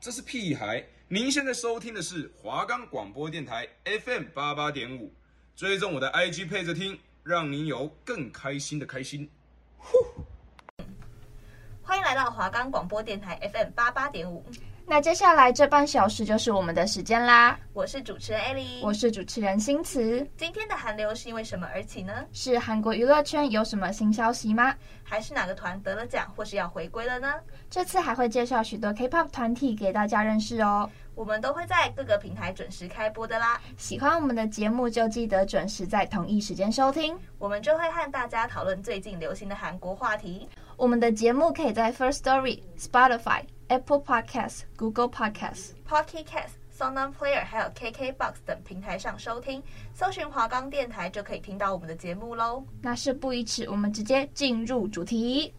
这是屁孩。您现在收听的是华冈广播电台 FM 八八点五，追踪我的 IG 配着听，让您有更开心的开心。呼，欢迎来到华冈广播电台 FM 八八点五。那接下来这半小时就是我们的时间啦。我是主持人艾莉，我是主持人新慈。今天的韩流是因为什么而起呢？是韩国娱乐圈有什么新消息吗？还是哪个团得了奖或是要回归了呢？这次还会介绍许多 K-pop 团体给大家认识哦。我们都会在各个平台准时开播的啦。喜欢我们的节目就记得准时在同一时间收听，我们就会和大家讨论最近流行的韩国话题。我们的节目可以在 First Story、Spotify。Apple Podcasts、Google Podcasts、Pocket Casts、SoundOnPlayer 还有 KKBox 等平台上收听，搜寻华冈电台就可以听到我们的节目喽。那事不宜迟，我们直接进入主题。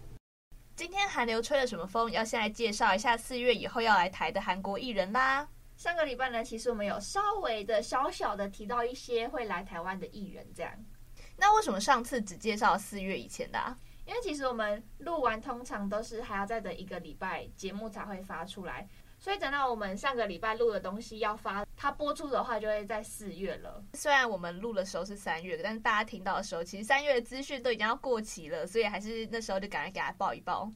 今天韩流吹了什么风？要先来介绍一下四月以后要来台的韩国艺人啦。上个礼拜呢，其实我们有稍微的小小的提到一些会来台湾的艺人，这样。那为什么上次只介绍四月以前的啊？因为其实我们录完通常都是还要再等一个礼拜节目才会发出来，所以等到我们上个礼拜录的东西要发，它播出的话就会在四月了。虽然我们录的时候是三月，但是大家听到的时候，其实三月的资讯都已经要过期了，所以还是那时候就赶快给它报一报。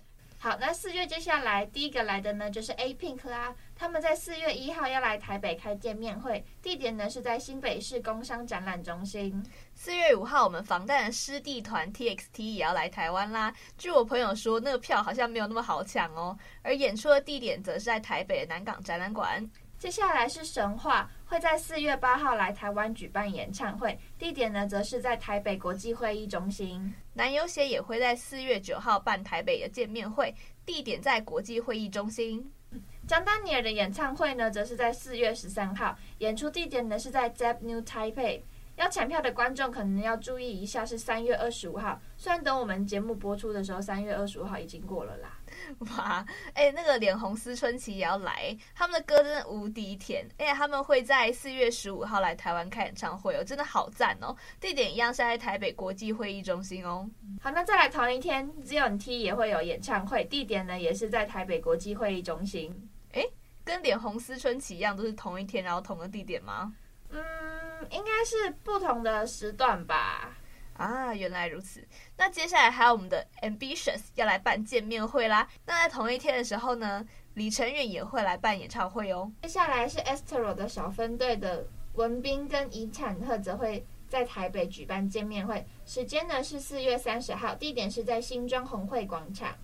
好，那四月接下来第一个来的呢，就是 A Pink 啦。他们在四月一号要来台北开见面会，地点呢是在新北市工商展览中心。四月五号，我们防弹师弟团 TXT 也要来台湾啦。据我朋友说，那个票好像没有那么好抢哦。而演出的地点则是在台北的南港展览馆。接下来是神话，会在四月八号来台湾举办演唱会，地点呢则是在台北国际会议中心。男友血也会在四月九号办台北的见面会，地点在国际会议中心。姜丹尼尔的演唱会呢，则是在四月十三号，演出地点呢是在 Zepp New Taipei。要抢票的观众可能要注意一下，是三月二十五号。虽然等我们节目播出的时候，三月二十五号已经过了啦。哇，哎、欸，那个脸红思春期也要来，他们的歌真的无敌甜。哎，他们会在四月十五号来台湾开演唱会哦，真的好赞哦！地点一样是在台北国际会议中心哦。好，那再来同一天，ZYONT 也会有演唱会，地点呢也是在台北国际会议中心。哎，跟脸红思春期一样，都是同一天，然后同个地点吗？嗯，应该是不同的时段吧。啊，原来如此。那接下来还有我们的 Ambitious 要来办见面会啦。那在同一天的时候呢，李承远也会来办演唱会哦。接下来是 Estero 的小分队的文彬跟尹产赫则会在台北举办见面会，时间呢是四月三十号，地点是在新庄红会广场。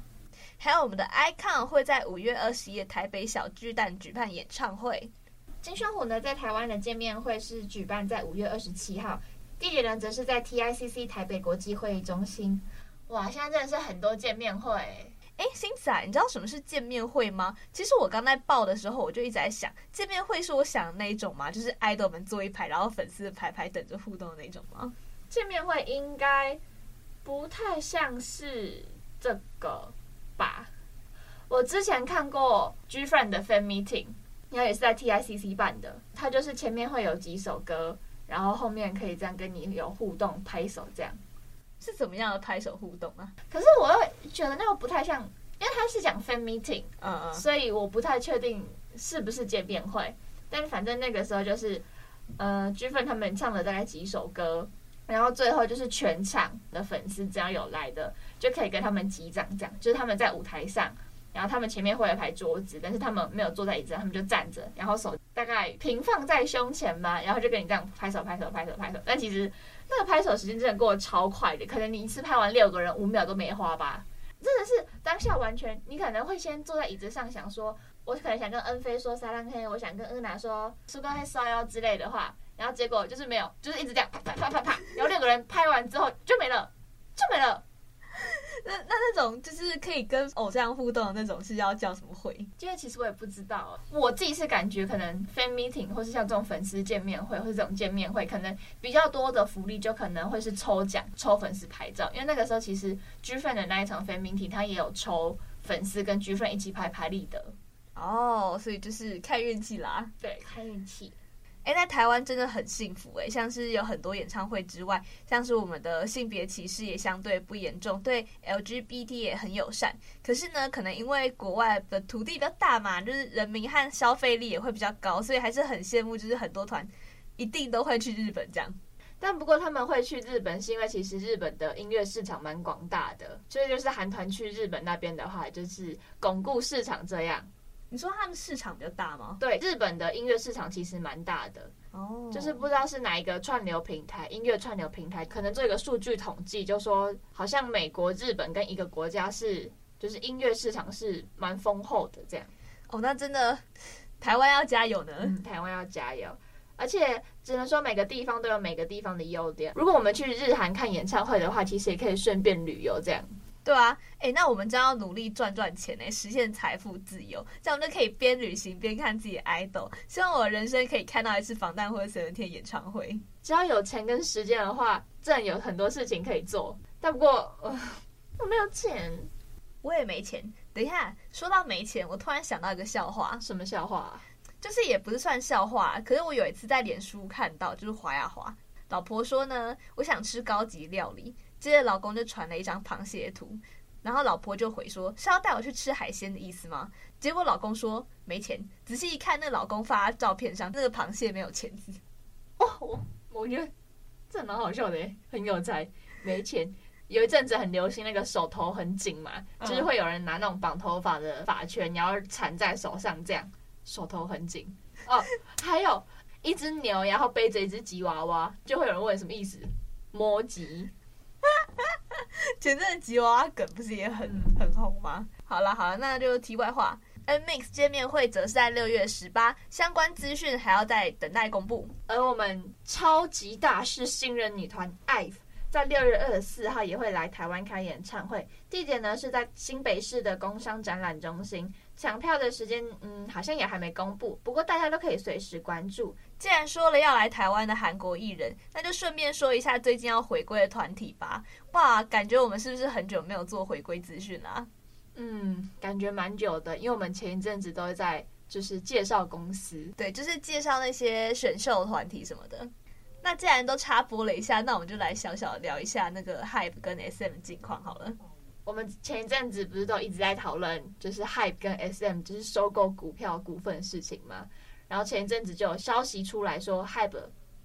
还有我们的 Icon 会在五月二十一台北小巨蛋举办演唱会。金双虎呢在台湾的见面会是举办在五月二十七号。地点呢，则是在 TICC 台北国际会议中心。哇，现在真的是很多见面会。哎，星仔，你知道什么是见面会吗？其实我刚在报的时候，我就一直在想，见面会是我想的那一种吗？就是 idol 们坐一排，然后粉丝排排等着互动的那种吗？见面会应该不太像是这个吧？我之前看过 GFRIEND 的 fan meeting，然后也是在 TICC 办的，它就是前面会有几首歌。然后后面可以这样跟你有互动，拍手这样，是怎么样的拍手互动啊？可是我又觉得那个不太像，因为他是讲 fan meeting，嗯嗯，所以我不太确定是不是见面会。但反正那个时候就是，呃，GFRIEND 他们唱了大概几首歌，然后最后就是全场的粉丝只要有来的，就可以跟他们击掌，这样就是他们在舞台上。然后他们前面会有一排桌子，但是他们没有坐在椅子上，他们就站着，然后手大概平放在胸前嘛，然后就跟你这样拍手、拍手、拍手、拍手。但其实那个拍手时间真的过得超快的，可能你一次拍完六个人，五秒都没花吧。真的是当下完全，你可能会先坐在椅子上想说，我可能想跟恩菲说撒浪嘿，我想跟恩娜说苏高嘿烧腰之类的话，然后结果就是没有，就是一直这样啪啪啪啪啪，然后六个人拍完之后就没了，就没了。那那那种就是可以跟偶像互动的那种是要叫什么会？因为其实我也不知道，我自己是感觉可能 fan meeting 或是像这种粉丝见面会或是这种见面会，可能比较多的福利就可能会是抽奖、抽粉丝拍照。因为那个时候其实 GFRIEND 的那一场 fan meeting，他也有抽粉丝跟 GFRIEND 一起拍拍立得。哦，所以就是看运气啦。对，看运气。哎，在台湾真的很幸福哎，像是有很多演唱会之外，像是我们的性别歧视也相对不严重，对 LGBT 也很友善。可是呢，可能因为国外的土地比较大嘛，就是人民和消费力也会比较高，所以还是很羡慕，就是很多团一定都会去日本这样。但不过他们会去日本，是因为其实日本的音乐市场蛮广大的，所以就是韩团去日本那边的话，就是巩固市场这样。你说他们市场比较大吗？对，日本的音乐市场其实蛮大的哦，oh. 就是不知道是哪一个串流平台，音乐串流平台可能做一个数据统计，就说好像美国、日本跟一个国家是，就是音乐市场是蛮丰厚的这样。哦，oh, 那真的台湾要加油呢，嗯，台湾要加油，而且只能说每个地方都有每个地方的优点。如果我们去日韩看演唱会的话，其实也可以顺便旅游这样。对啊，哎，那我们将要努力赚赚钱呢，实现财富自由，这样我们就可以边旅行边看自己的 idol。希望我的人生可以看到一次防弹或者 Seventeen 演唱会。只要有钱跟时间的话，自然有很多事情可以做。但不过，呃，我没有钱，我也没钱。等一下，说到没钱，我突然想到一个笑话。什么笑话？就是也不是算笑话，可是我有一次在脸书看到，就是滑呀滑，老婆说呢，我想吃高级料理。接着老公就传了一张螃蟹图，然后老婆就回说：“是要带我去吃海鲜的意思吗？”结果老公说：“没钱。”仔细一看，那老公发照片上那个螃蟹没有钱字。哦，我我觉得这蛮好笑的，很有才。没钱，有一阵子很流行那个手头很紧嘛，就是会有人拿那种绑头发的发圈，然后缠在手上，这样手头很紧。哦，还有一只牛，然后背着一只吉娃娃，就会有人问什么意思？摸吉。前阵子吉娃娃梗不是也很很红吗？好了好了，那就题外话。NMIXX 见面会则是在六月十八，相关资讯还要再等待公布。而我们超级大势新人女团 IVE 在六月二十四号也会来台湾开演唱会，地点呢是在新北市的工商展览中心。抢票的时间，嗯，好像也还没公布，不过大家都可以随时关注。既然说了要来台湾的韩国艺人，那就顺便说一下最近要回归的团体吧。哇，感觉我们是不是很久没有做回归资讯啦？嗯，感觉蛮久的，因为我们前一阵子都在就是介绍公司，对，就是介绍那些选秀团体什么的。那既然都插播了一下，那我们就来小小聊一下那个 Hype 跟 SM 近况好了。我们前一阵子不是都一直在讨论，就是 HYBE 跟 SM 就是收购股票股份的事情吗？然后前一阵子就有消息出来说 HYBE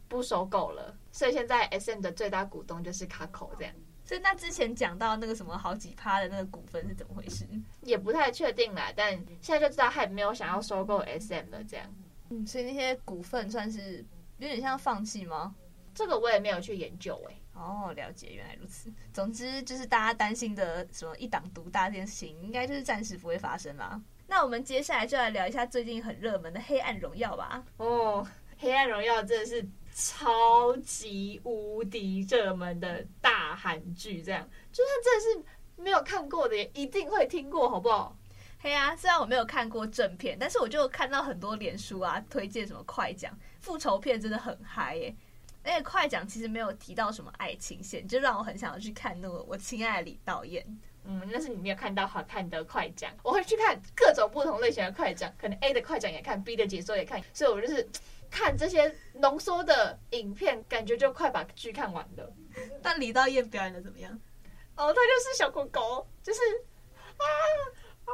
不收购了，所以现在 SM 的最大股东就是 c a c o 这样。所以那之前讲到那个什么好几趴的那个股份是怎么回事？也不太确定啦，但现在就知道 HYBE 没有想要收购 SM 了这样。嗯，所以那些股份算是有点像放弃吗？这个我也没有去研究哎、欸。哦，了解，原来如此。总之就是大家担心的什么一党独大这件事情，应该就是暂时不会发生啦。那我们接下来就来聊一下最近很热门的《黑暗荣耀》吧。哦，《黑暗荣耀》真的是超级无敌热门的大韩剧，这样就算真的是没有看过的，也一定会听过，好不好？嘿啊，虽然我没有看过正片，但是我就看到很多脸书啊推荐什么快讲复仇片，真的很嗨耶。而且快讲其实没有提到什么爱情线，就让我很想要去看那个我亲爱的李导演。嗯，那是你没有看到好看的快讲，我会去看各种不同类型的快讲，可能 A 的快讲也看，B 的解说也看，所以我就是看这些浓缩的影片，感觉就快把剧看完了。但李导演表演的怎么样？哦，他就是小狗狗，就是啊啊，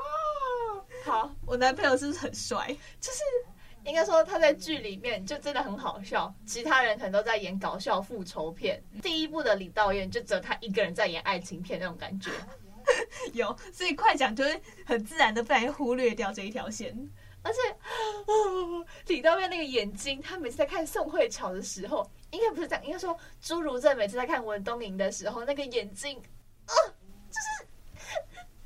好，我男朋友是不是很帅？就是。应该说他在剧里面就真的很好笑，其他人可能都在演搞笑复仇片。第一部的李道演就只有他一个人在演爱情片那种感觉，有，所以快讲就会很自然的被忽略掉这一条线。而且，哦，李道演那个眼睛，他每次在看宋慧乔的时候，应该不是这样，应该说朱如正每次在看文东莹的时候，那个眼睛，啊，就是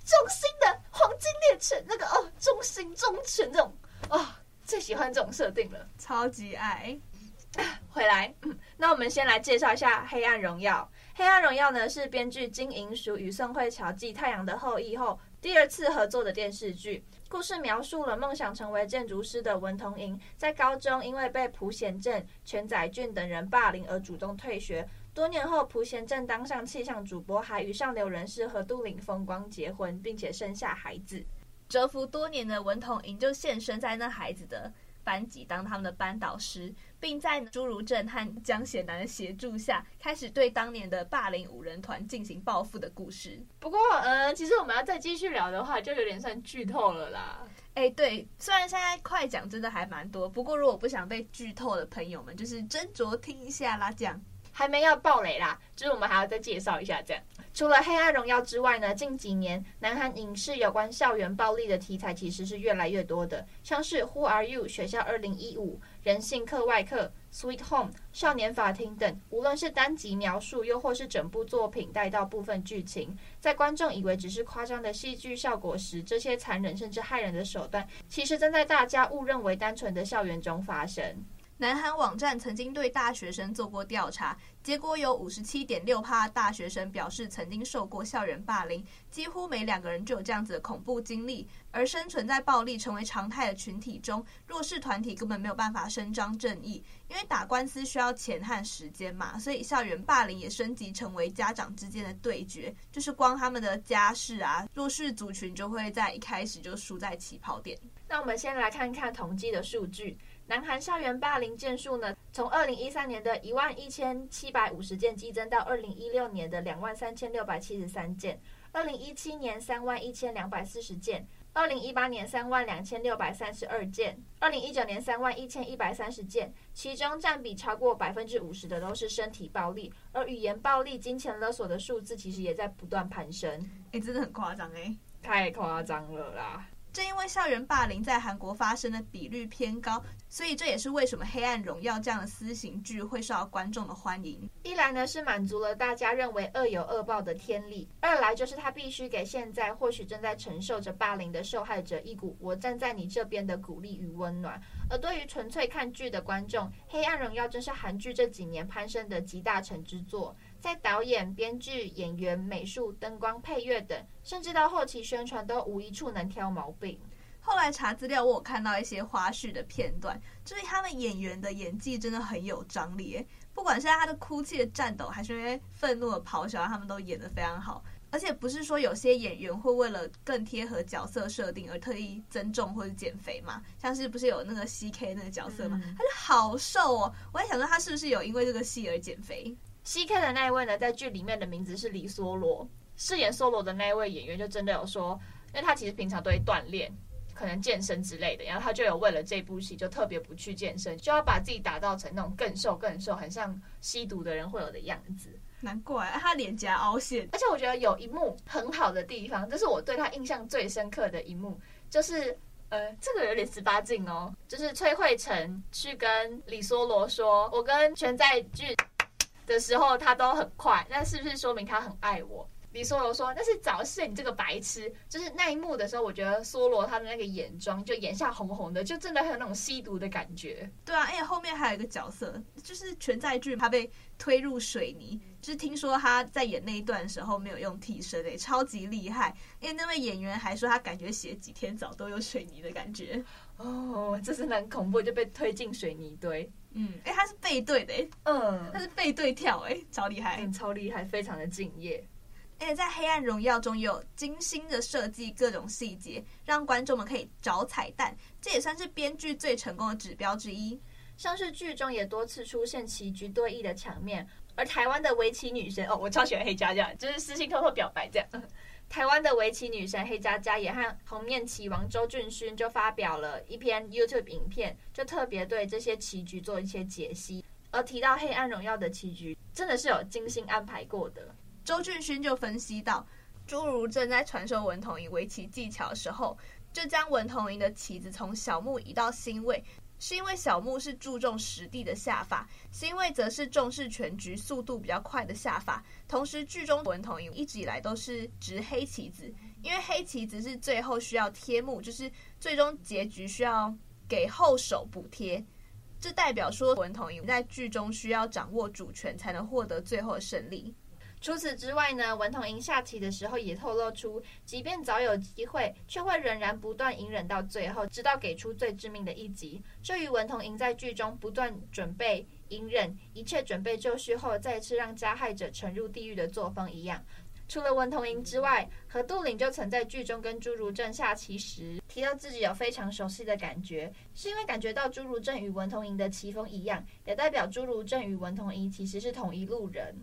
中心的黄金猎犬，那个哦，中心忠犬这种啊。最喜欢这种设定了，超级爱。回来，嗯，那我们先来介绍一下《黑暗荣耀》。《黑暗荣耀》呢是编剧金银淑与宋慧乔继《太阳的后裔》后第二次合作的电视剧。故事描述了梦想成为建筑师的文同珢，在高中因为被朴贤镇、全宰俊等人霸凌而主动退学。多年后，朴贤镇当上气象主播，还与上流人士何都灵风光结婚，并且生下孩子。蛰伏多年的文同珢就现身在那孩子的班级当他们的班导师，并在朱如正和江贤南的协助下，开始对当年的霸凌五人团进行报复的故事。不过，呃，其实我们要再继续聊的话，就有点算剧透了啦。哎、欸，对，虽然现在快讲真的还蛮多，不过如果不想被剧透的朋友们，就是斟酌听一下啦，这样。还没要爆雷啦，就是我们还要再介绍一下这样。除了《黑暗荣耀》之外呢，近几年南韩影视有关校园暴力的题材其实是越来越多的，像是《Who Are You》、《学校2015》、《人性课外课》、《Sweet Home》、《少年法庭》等，无论是单集描述，又或是整部作品带到部分剧情，在观众以为只是夸张的戏剧效果时，这些残忍甚至害人的手段，其实正在大家误认为单纯的校园中发生。南韩网站曾经对大学生做过调查，结果有五十七点六趴大学生表示曾经受过校园霸凌，几乎每两个人就有这样子的恐怖经历。而生存在暴力成为常态的群体中，弱势团体根本没有办法伸张正义，因为打官司需要钱和时间嘛，所以校园霸凌也升级成为家长之间的对决，就是光他们的家事啊，弱势族群就会在一开始就输在起跑点。那我们先来看看统计的数据。南韩校园霸凌件数呢，从二零一三年的一万一千七百五十件激增到二零一六年的两万三千六百七十三件，二零一七年三万一千两百四十件，二零一八年三万两千六百三十二件，二零一九年三万一千一百三十件，其中占比超过百分之五十的都是身体暴力，而语言暴力、金钱勒索的数字其实也在不断攀升。哎，真的很夸张哎，太夸张了啦！正因为校园霸凌在韩国发生的比率偏高，所以这也是为什么《黑暗荣耀》这样的私刑剧会受到观众的欢迎。一来呢是满足了大家认为恶有恶报的天理，二来就是他必须给现在或许正在承受着霸凌的受害者一股我站在你这边的鼓励与温暖。而对于纯粹看剧的观众，《黑暗荣耀》正是韩剧这几年攀升的集大成之作。在导演、编剧、演员、美术、灯光、配乐等，甚至到后期宣传，都无一处能挑毛病。后来查资料，我有看到一些花絮的片段，就是他们演员的演技真的很有张力。不管是他的哭泣的颤抖，还是因为愤怒的咆哮，他们都演得非常好。而且不是说有些演员会为了更贴合角色设定而特意增重或者减肥嘛？像是不是有那个 CK 那个角色嘛？他就好瘦哦，我在想说他是不是有因为这个戏而减肥？CK 的那一位呢，在剧里面的名字是李梭罗，饰演梭罗的那一位演员就真的有说，因为他其实平常都会锻炼，可能健身之类的，然后他就有为了这部戏就特别不去健身，就要把自己打造成那种更瘦更瘦，很像吸毒的人会有的样子。难怪他脸颊凹陷，而且我觉得有一幕很好的地方，这是我对他印象最深刻的一幕，就是呃，这个有点十八禁哦，就是崔慧成去跟李梭罗说，我跟全在剧。的时候他都很快，那是不是说明他很爱我？李梭罗说：“那是早泄，你这个白痴。”就是那一幕的时候，我觉得梭罗他的那个眼妆就眼下红红的，就真的很有那种吸毒的感觉。对啊，而且后面还有一个角色，就是全在剧他被推入水泥，就是听说他在演那一段的时候没有用替身诶，超级厉害。因为那位演员还说他感觉写几天澡都有水泥的感觉。哦，这是很恐怖，就被推进水泥堆。嗯，哎，他是背对的，哎，嗯，他是背对跳，哎，超厉害，嗯，超厉害，非常的敬业。而且在《黑暗荣耀》中有精心的设计各种细节，让观众们可以找彩蛋，这也算是编剧最成功的指标之一。像是剧中也多次出现棋局对弈的场面，而台湾的围棋女神哦，我超喜欢黑佳佳，就是私信偷偷表白这样。台湾的围棋女神黑佳佳也和红面棋王周俊勋就发表了一篇 YouTube 影片，就特别对这些棋局做一些解析。而提到《黑暗荣耀》的棋局，真的是有精心安排过的。周俊勋就分析到，朱如正在传授文同垠围棋技巧的时候，就将文同垠的棋子从小目移到心位。是因为小目是注重实地的下法，心位则是重视全局、速度比较快的下法。同时，剧中文同垠一直以来都是执黑棋子，因为黑棋子是最后需要贴目，就是最终结局需要给后手补贴。这代表说文同垠在剧中需要掌握主权，才能获得最后的胜利。除此之外呢，文同垠下棋的时候也透露出，即便早有机会，却会仍然不断隐忍到最后，直到给出最致命的一击。这与文同垠在剧中不断准备、隐忍，一切准备就绪后，再次让加害者沉入地狱的作风一样。除了文同垠之外，何杜岭就曾在剧中跟朱如正下棋时，提到自己有非常熟悉的感觉，是因为感觉到朱如正与文同珢的棋风一样，也代表朱如正与文同珢其实是同一路人。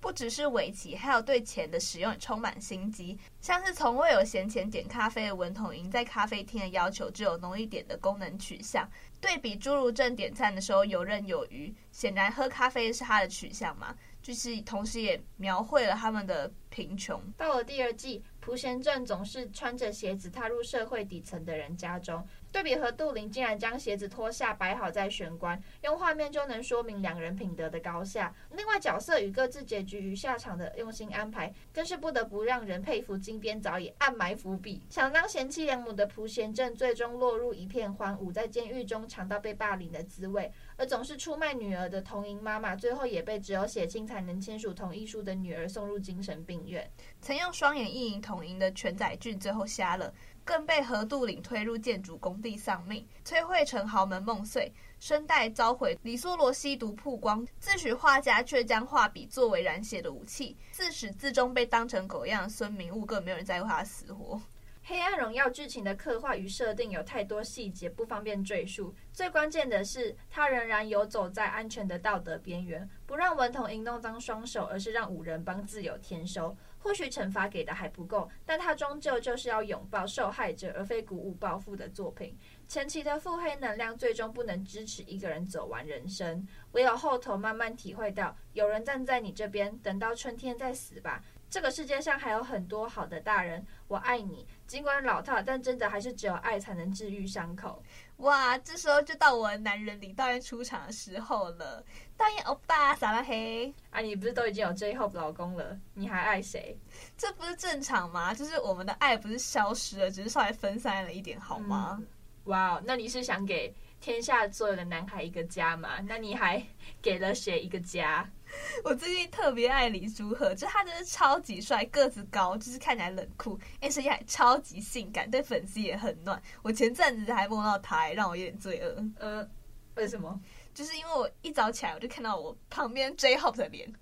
不只是围棋，还有对钱的使用也充满心机。像是从未有闲钱点咖啡的文同珢，在咖啡厅的要求只有浓一点的功能取向。对比朱如正点餐的时候游刃有余，显然喝咖啡是他的取向嘛。就是同时也描绘了他们的贫穷。到了第二季，朴贤镇总是穿着鞋子踏入社会底层的人家中。对比和杜林竟然将鞋子脱下摆好在玄关，用画面就能说明两人品德的高下。另外角色与各自结局与下场的用心安排，更是不得不让人佩服。金编早已暗埋伏笔，想当贤妻良母的朴涎镇，最终落入一片荒芜，在监狱中尝到被霸凌的滋味。而总是出卖女儿的同珢妈妈，最后也被只有血亲才能签署同意书的女儿送入精神病院。曾用双眼意淫同珢的全载俊最后瞎了。更被何杜陵推入建筑工地丧命，崔慧成豪门梦碎，声带遭毁。李梭罗吸毒曝光，自诩画家却将画笔作为染血的武器，自始至终被当成狗一样的孙明悟，更没有人在乎他死活。黑暗荣耀剧情的刻画与设定有太多细节，不方便赘述。最关键的是，他仍然游走在安全的道德边缘，不让文同珢弄脏双手，而是让五人帮自有天收。或许惩罚给的还不够，但他终究就是要拥抱受害者，而非鼓舞报复的作品。前期的腹黑能量最终不能支持一个人走完人生，唯有后头慢慢体会到，有人站在你这边，等到春天再死吧。这个世界上还有很多好的大人，我爱你。尽管老套，但真的还是只有爱才能治愈伤口。哇，这时候就到我的男人李导演出场的时候了。道彦欧巴，撒拉嘿！啊，你不是都已经有 J-Hope 老公了，你还爱谁？这不是正常吗？就是我们的爱不是消失了，只是稍微分散了一点，好吗？嗯、哇，那你是想给天下所有的男孩一个家吗？那你还 给了谁一个家？我最近特别爱李书赫，就他真的超级帅，个子高，就是看起来冷酷，而且还超级性感，对粉丝也很暖。我前阵子还梦到他，让我有点罪恶。呃，为什么？就是因为我一早起来，我就看到我旁边 J-Hope 的脸。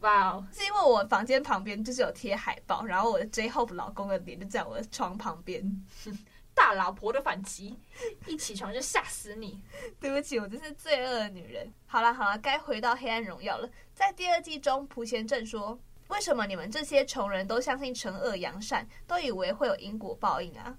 哇哦！是因为我房间旁边就是有贴海报，然后我的 J-Hope 老公的脸就在我的床旁边。大老婆的反击，一起床就吓死你！对不起，我真是罪恶的女人。好了好了，该回到黑暗荣耀了。在第二季中，朴贤正说：“为什么你们这些穷人都相信惩恶扬善，都以为会有因果报应啊？”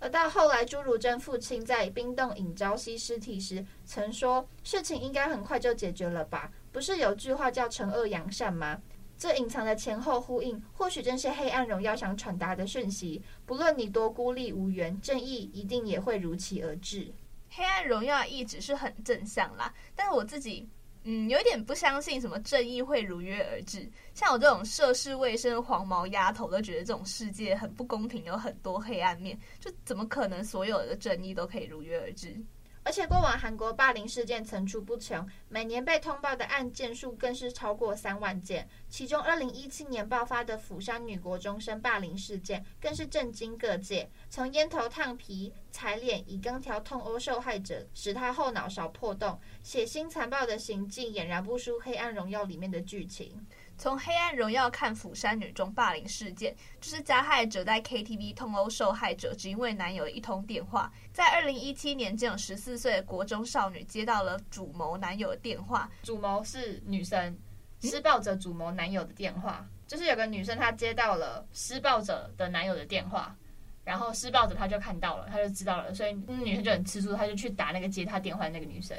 而到后来，朱如正父亲在冰冻尹朝熙尸体时，曾说：“事情应该很快就解决了吧？不是有句话叫惩恶扬善吗？”这隐藏的前后呼应，或许正是黑暗荣耀想传达的讯息。不论你多孤立无援，正义一定也会如期而至。黑暗荣耀一直是很正向啦，但是我自己，嗯，有点不相信什么正义会如约而至。像我这种涉世未深黄毛丫头，都觉得这种世界很不公平，有很多黑暗面，就怎么可能所有的正义都可以如约而至？而且过往韩国霸凌事件层出不穷，每年被通报的案件数更是超过三万件。其中，二零一七年爆发的釜山女国中生霸凌事件，更是震惊各界。从烟头烫皮、踩脸、以钢条痛殴受害者，使她后脑勺破洞，血腥残暴的行径，俨然不输《黑暗荣耀》里面的剧情。从《黑暗荣耀》看釜山女中霸凌事件，就是加害者在 KTV 痛殴受害者，只因为男友的一通电话。在二零一七年，这种十四岁的国中少女接到了主谋男友的电话，主谋是女生，施暴者主谋男友的电话，就是有个女生她接到了施暴者的男友的电话，然后施暴者她就看到了，她就知道了，所以女生就很吃醋，她就去打那个接她电话的那个女生。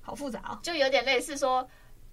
好复杂哦，就有点类似说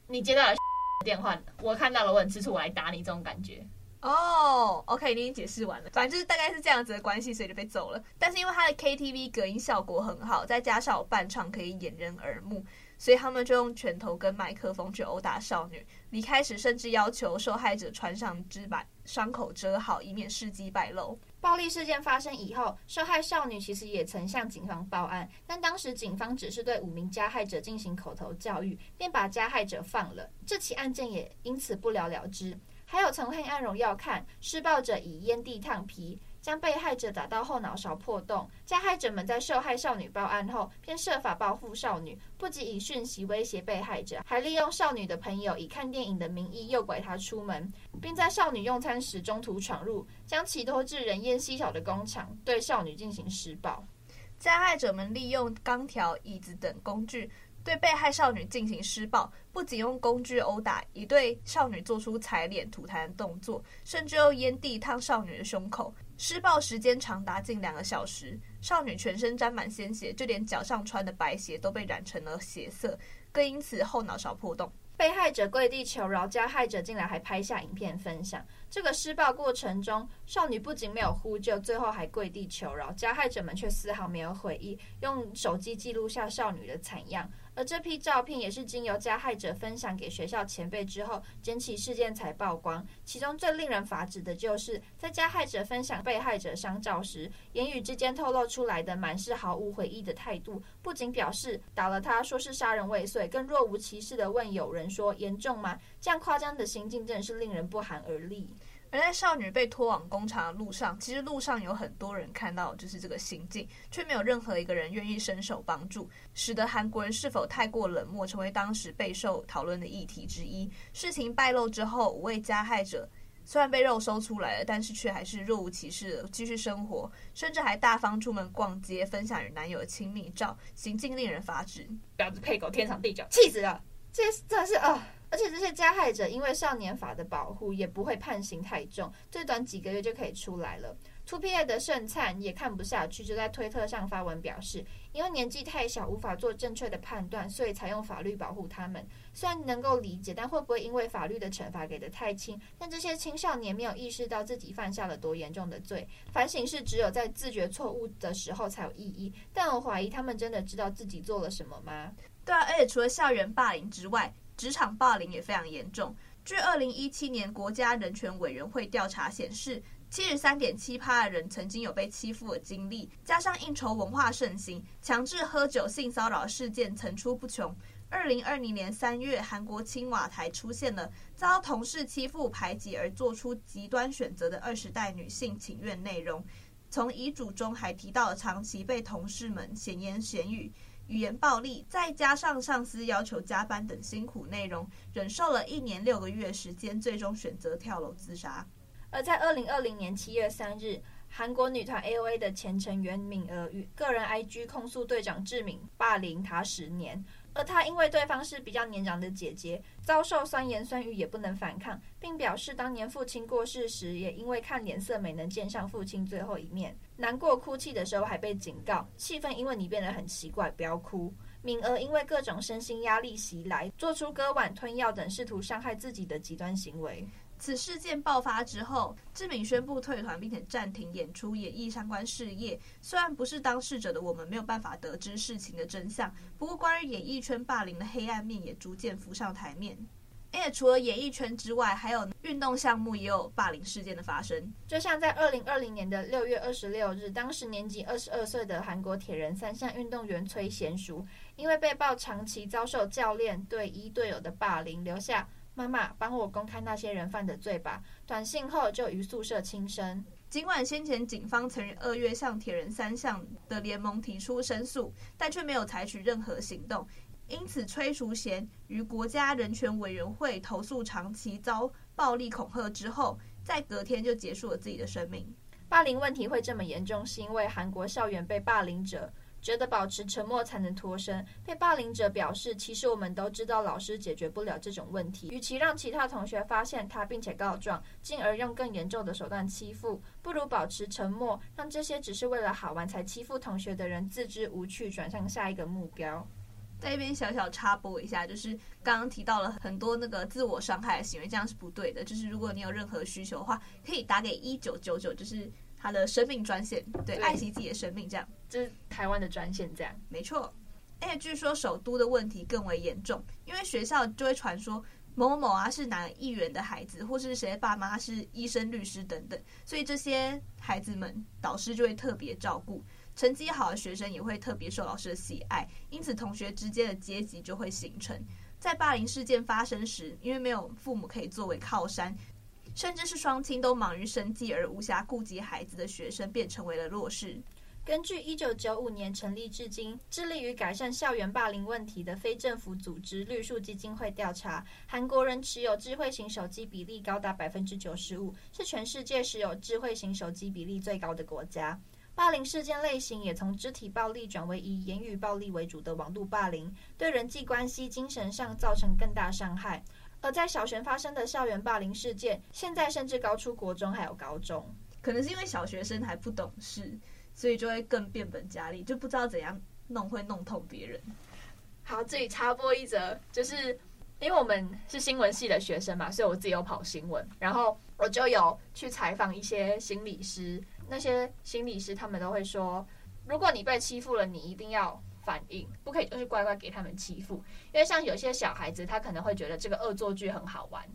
你接到了。电话，我看到了，我很吃醋，我来打你这种感觉。哦、oh，OK，你已经解释完了，反正就是大概是这样子的关系，所以就被揍了。但是因为他的 KTV 隔音效果很好，再加上有伴唱可以掩人耳目，所以他们就用拳头跟麦克风去殴打少女。离开时甚至要求受害者穿上纸板，伤口遮好，以免事迹败露。暴力事件发生以后，受害少女其实也曾向警方报案，但当时警方只是对五名加害者进行口头教育，便把加害者放了，这起案件也因此不了了之。还有从黑暗荣耀看，施暴者以烟蒂烫皮，将被害者打到后脑勺破洞。加害者们在受害少女报案后，便设法报复少女，不仅以讯息威胁被害者，还利用少女的朋友以看电影的名义诱拐她出门，并在少女用餐时中途闯入，将其拖至人烟稀少的工厂，对少女进行施暴。加害者们利用钢条、椅子等工具。对被害少女进行施暴，不仅用工具殴打，也对少女做出踩脸、吐痰的动作，甚至用烟蒂烫少女的胸口。施暴时间长达近两个小时，少女全身沾满鲜血，就连脚上穿的白鞋都被染成了血色，更因此后脑勺破洞。被害者跪地求饶，加害者竟然还拍下影片分享。这个施暴过程中，少女不仅没有呼救，最后还跪地求饶，加害者们却丝毫没有悔意，用手机记录下少女的惨样。而这批照片也是经由加害者分享给学校前辈之后，整起事件才曝光。其中最令人发指的就是，在加害者分享被害者伤照时，言语之间透露出来的满是毫无悔意的态度。不仅表示打了他，说是杀人未遂，更若无其事地问友人说：“严重吗？”这样夸张的行径真是令人不寒而栗。而在少女被拖往工厂的路上，其实路上有很多人看到就是这个行径，却没有任何一个人愿意伸手帮助，使得韩国人是否太过冷漠，成为当时备受讨论的议题之一。事情败露之后，五位加害者虽然被肉搜出来了，但是却还是若无其事的继续生活，甚至还大方出门逛街，分享与男友的亲密照，行径令人发指。婊子配狗，天长地久，气死了！这真的是啊。呃而且这些加害者因为少年法的保护，也不会判刑太重，最短几个月就可以出来了。2PA 的盛灿也看不下去，就在推特上发文表示，因为年纪太小，无法做正确的判断，所以才用法律保护他们。虽然能够理解，但会不会因为法律的惩罚给得太轻，但这些青少年没有意识到自己犯下了多严重的罪？反省是只有在自觉错误的时候才有意义，但我怀疑他们真的知道自己做了什么吗？对啊，而且除了校园霸凌之外，职场霸凌也非常严重。据二零一七年国家人权委员会调查显示，七十三点七趴的人曾经有被欺负的经历，加上应酬文化盛行，强制喝酒、性骚扰事件层出不穷。二零二零年三月，韩国青瓦台出现了遭同事欺负、排挤而做出极端选择的二十代女性请愿内容，从遗嘱中还提到了长期被同事们闲言闲语。语言暴力，再加上上司要求加班等辛苦内容，忍受了一年六个月时间，最终选择跳楼自杀。而在二零二零年七月三日，韩国女团 A.O.A 的前成员敏儿与个人 I.G 控诉队长志敏霸凌她十年。而她因为对方是比较年长的姐姐，遭受酸言酸语也不能反抗，并表示当年父亲过世时，也因为看脸色没能见上父亲最后一面，难过哭泣的时候还被警告，气氛因为你变得很奇怪，不要哭。敏儿因为各种身心压力袭来，做出割腕、吞药等试图伤害自己的极端行为。此事件爆发之后，志敏宣布退团，并且暂停演出、演艺相关事业。虽然不是当事者的我们没有办法得知事情的真相，不过关于演艺圈霸凌的黑暗面也逐渐浮上台面。而且除了演艺圈之外，还有运动项目也有霸凌事件的发生。就像在二零二零年的六月二十六日，当时年仅二十二岁的韩国铁人三项运动员崔贤淑，因为被曝长期遭受教练对一队友的霸凌，留下。妈妈，帮我公开那些人犯的罪吧。短信后就于宿舍轻生。尽管先前警方曾于二月向铁人三项的联盟提出申诉，但却没有采取任何行动。因此，崔淑贤于国家人权委员会投诉长期遭暴力恐吓之后，在隔天就结束了自己的生命。霸凌问题会这么严重，是因为韩国校园被霸凌者。觉得保持沉默才能脱身。被霸凌者表示，其实我们都知道老师解决不了这种问题，与其让其他同学发现他并且告状，进而用更严重的手段欺负，不如保持沉默，让这些只是为了好玩才欺负同学的人自知无趣，转向下一个目标。在一边小小插播一下，就是刚刚提到了很多那个自我伤害的行为，这样是不对的。就是如果你有任何需求的话，可以打给一九九九，就是。他的生命专线，对，对爱惜自己的生命，这样，这是台湾的专线，这样，没错。而且据说首都的问题更为严重，因为学校就会传说某某某啊是哪议员的孩子，或是谁的爸妈是医生、律师等等，所以这些孩子们导师就会特别照顾，成绩好的学生也会特别受老师的喜爱，因此同学之间的阶级就会形成。在霸凌事件发生时，因为没有父母可以作为靠山。甚至是双亲都忙于生计而无暇顾及孩子的学生便成为了弱势。根据一九九五年成立至今、致力于改善校园霸凌问题的非政府组织绿树基金会调查，韩国人持有智慧型手机比例高达百分之九十五，是全世界持有智慧型手机比例最高的国家。霸凌事件类型也从肢体暴力转为以言语暴力为主的网络霸凌，对人际关系、精神上造成更大伤害。而在小学发生的校园霸凌事件，现在甚至高出国中还有高中，可能是因为小学生还不懂事。所以就会更变本加厉，就不知道怎样弄会弄痛别人。好，这里插播一则，就是因为我们是新闻系的学生嘛，所以我自己有跑新闻，然后我就有去采访一些心理师。那些心理师他们都会说，如果你被欺负了，你一定要反应，不可以就是乖乖给他们欺负。因为像有些小孩子，他可能会觉得这个恶作剧很好玩，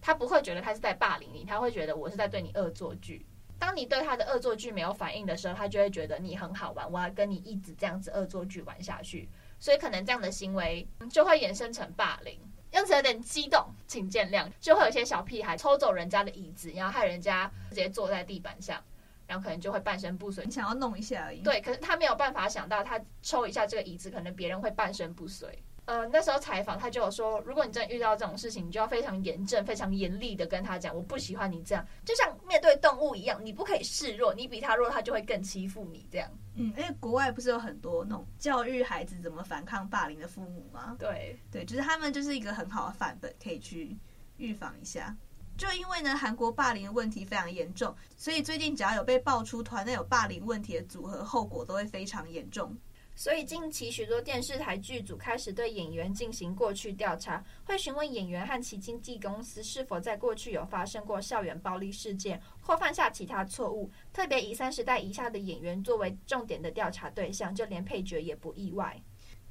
他不会觉得他是在霸凌你，他会觉得我是在对你恶作剧。当你对他的恶作剧没有反应的时候，他就会觉得你很好玩，我要跟你一直这样子恶作剧玩下去。所以可能这样的行为就会衍生成霸凌。样子有点激动，请见谅。就会有些小屁孩抽走人家的椅子，然后害人家直接坐在地板上，然后可能就会半身不遂。你想要弄一下而已。对，可是他没有办法想到，他抽一下这个椅子，可能别人会半身不遂。呃，那时候采访他就有说，如果你真的遇到这种事情，你就要非常严正、非常严厉的跟他讲，我不喜欢你这样，就像面对动物一样，你不可以示弱，你比他弱，他就会更欺负你这样。嗯，因为国外不是有很多那种教育孩子怎么反抗霸凌的父母吗？对，对，就是他们就是一个很好的范本，可以去预防一下。就因为呢，韩国霸凌的问题非常严重，所以最近只要有被爆出团内有霸凌问题的组合，后果都会非常严重。所以近期许多电视台剧组开始对演员进行过去调查，会询问演员和其经纪公司是否在过去有发生过校园暴力事件或犯下其他错误，特别以三十代以下的演员作为重点的调查对象，就连配角也不意外。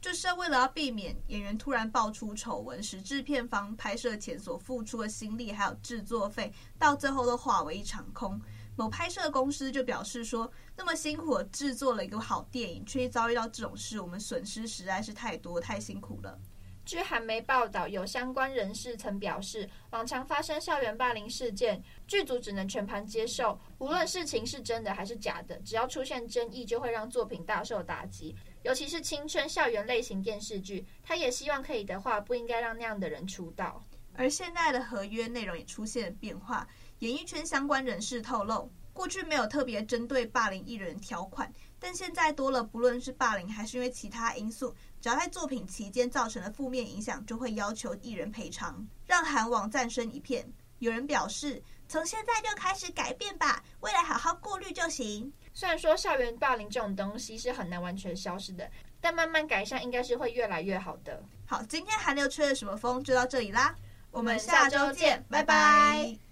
就是为了要避免演员突然爆出丑闻，使制片方拍摄前所付出的心力还有制作费，到最后都化为一场空。某拍摄公司就表示说，那么辛苦制作了一个好电影，却遭遇到这种事，我们损失实在是太多，太辛苦了。据韩媒报道，有相关人士曾表示，往常发生校园霸凌事件，剧组只能全盘接受，无论事情是真的还是假的，只要出现争议，就会让作品大受打击。尤其是青春校园类型电视剧，他也希望可以的话，不应该让那样的人出道。而现在的合约内容也出现了变化。演艺圈相关人士透露，过去没有特别针对霸凌艺人条款，但现在多了，不论是霸凌还是因为其他因素，只要在作品期间造成了负面影响，就会要求艺人赔偿，让韩网战声一片。有人表示，从现在就开始改变吧，未来好好过滤就行。虽然说校园霸凌这种东西是很难完全消失的，但慢慢改善应该是会越来越好的。好，今天韩流吹了什么风就到这里啦，我们下周见，拜拜。